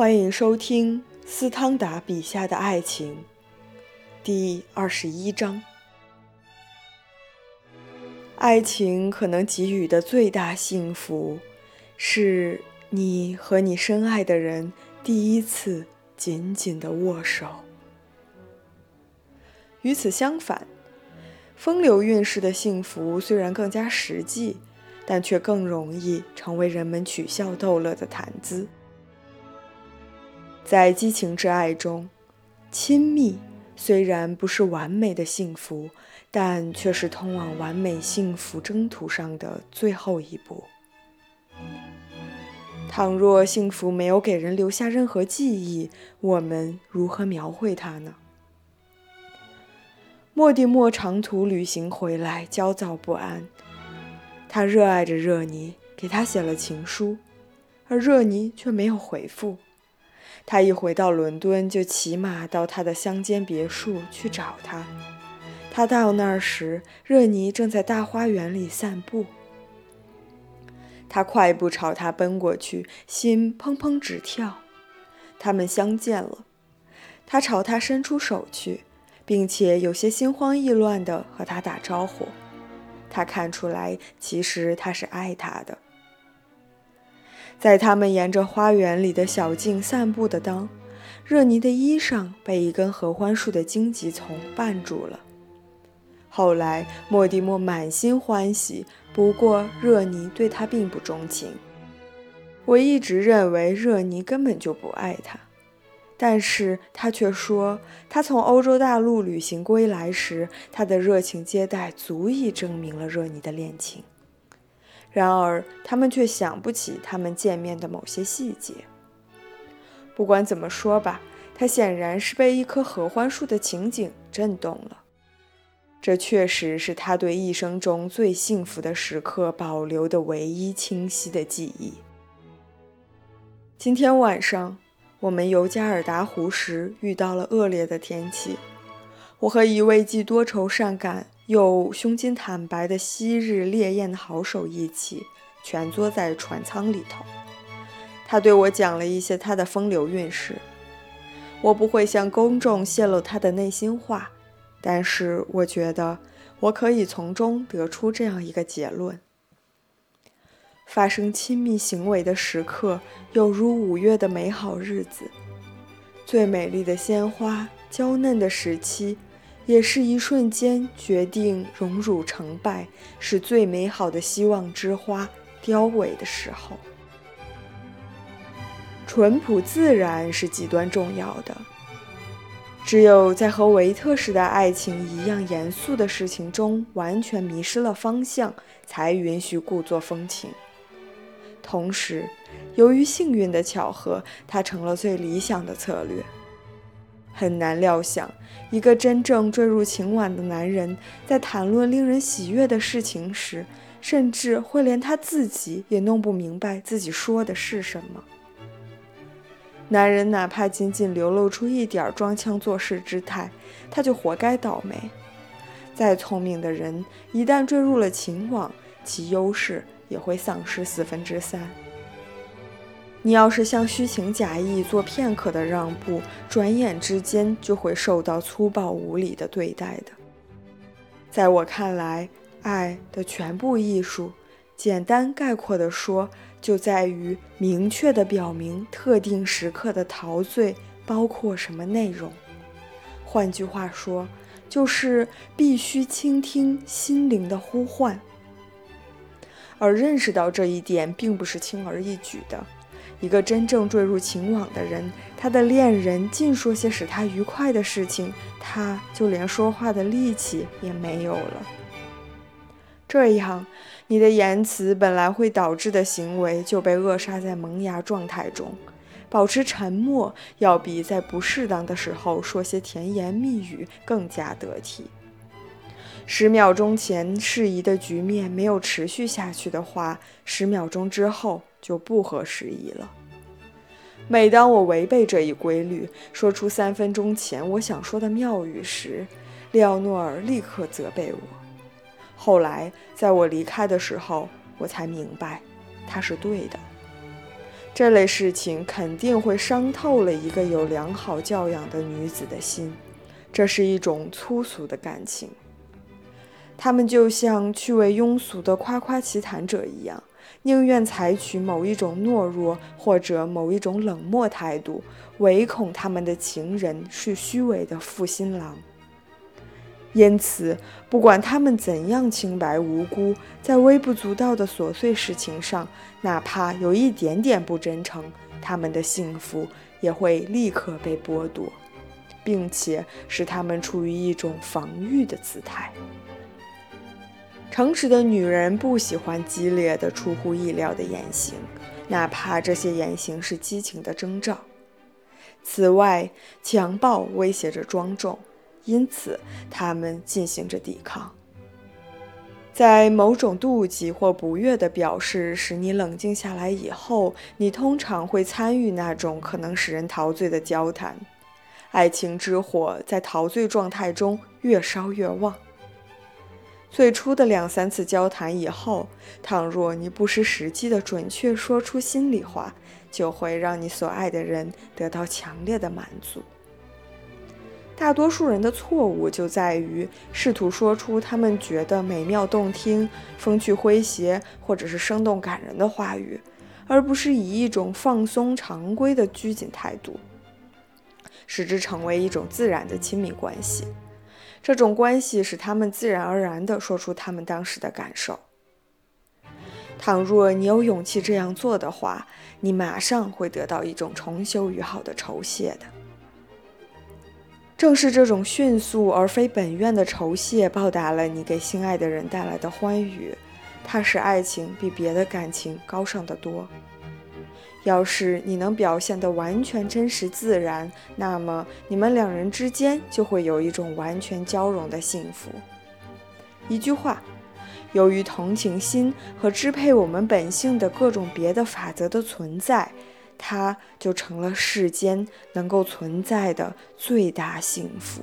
欢迎收听斯汤达笔下的爱情，第二十一章。爱情可能给予的最大幸福，是你和你深爱的人第一次紧紧的握手。与此相反，风流韵事的幸福虽然更加实际，但却更容易成为人们取笑逗乐的谈资。在激情之爱中，亲密虽然不是完美的幸福，但却是通往完美幸福征途上的最后一步。倘若幸福没有给人留下任何记忆，我们如何描绘它呢？莫蒂莫长途旅行回来，焦躁不安。他热爱着热尼，给他写了情书，而热尼却没有回复。他一回到伦敦，就骑马到他的乡间别墅去找他。他到那儿时，热尼正在大花园里散步。他快步朝他奔过去，心砰砰直跳。他们相见了。他朝他伸出手去，并且有些心慌意乱地和他打招呼。他看出来，其实他是爱他的。在他们沿着花园里的小径散步的当，热尼的衣裳被一根合欢树的荆棘丛绊住了。后来，莫蒂莫满心欢喜，不过热尼对他并不钟情。我一直认为热尼根本就不爱他，但是他却说，他从欧洲大陆旅行归来时，他的热情接待足以证明了热尼的恋情。然而，他们却想不起他们见面的某些细节。不管怎么说吧，他显然是被一棵合欢树的情景震动了。这确实是他对一生中最幸福的时刻保留的唯一清晰的记忆。今天晚上，我们游加尔达湖时遇到了恶劣的天气。我和一位既多愁善感。有胸襟坦白的昔日烈焰好手一起蜷缩在船舱里头，他对我讲了一些他的风流韵事。我不会向公众泄露他的内心话，但是我觉得我可以从中得出这样一个结论：发生亲密行为的时刻，有如五月的美好日子，最美丽的鲜花，娇嫩的时期。也是一瞬间决定荣辱成败，是最美好的希望之花凋萎的时候。淳朴自然是极端重要的，只有在和维特式的爱情一样严肃的事情中完全迷失了方向，才允许故作风情。同时，由于幸运的巧合，它成了最理想的策略。很难料想，一个真正坠入情网的男人，在谈论令人喜悦的事情时，甚至会连他自己也弄不明白自己说的是什么。男人哪怕仅仅流露出一点装腔作势之态，他就活该倒霉。再聪明的人，一旦坠入了情网，其优势也会丧失四分之三。你要是向虚情假意做片刻的让步，转眼之间就会受到粗暴无礼的对待的。在我看来，爱的全部艺术，简单概括地说，就在于明确地表明特定时刻的陶醉包括什么内容。换句话说，就是必须倾听心灵的呼唤。而认识到这一点，并不是轻而易举的。一个真正坠入情网的人，他的恋人尽说些使他愉快的事情，他就连说话的力气也没有了。这样，你的言辞本来会导致的行为就被扼杀在萌芽状态中。保持沉默，要比在不适当的时候说些甜言蜜语更加得体。十秒钟前适宜的局面没有持续下去的话，十秒钟之后。就不合时宜了。每当我违背这一规律，说出三分钟前我想说的妙语时，利奥诺尔立刻责备我。后来，在我离开的时候，我才明白，他是对的。这类事情肯定会伤透了一个有良好教养的女子的心。这是一种粗俗的感情。他们就像趣味庸俗的夸夸其谈者一样，宁愿采取某一种懦弱或者某一种冷漠态度，唯恐他们的情人是虚伪的负心郎。因此，不管他们怎样清白无辜，在微不足道的琐碎事情上，哪怕有一点点不真诚，他们的幸福也会立刻被剥夺，并且使他们处于一种防御的姿态。诚实的女人不喜欢激烈的、出乎意料的言行，哪怕这些言行是激情的征兆。此外，强暴威胁着庄重，因此他们进行着抵抗。在某种妒忌或不悦的表示使你冷静下来以后，你通常会参与那种可能使人陶醉的交谈。爱情之火在陶醉状态中越烧越旺。最初的两三次交谈以后，倘若你不失时机地准确说出心里话，就会让你所爱的人得到强烈的满足。大多数人的错误就在于试图说出他们觉得美妙动听、风趣诙谐或者是生动感人的话语，而不是以一种放松常规的拘谨态度，使之成为一种自然的亲密关系。这种关系使他们自然而然地说出他们当时的感受。倘若你有勇气这样做的话，你马上会得到一种重修于好的酬谢的。正是这种迅速而非本愿的酬谢，报答了你给心爱的人带来的欢愉，它使爱情比别的感情高尚得多。要是你能表现得完全真实自然，那么你们两人之间就会有一种完全交融的幸福。一句话，由于同情心和支配我们本性的各种别的法则的存在，它就成了世间能够存在的最大幸福。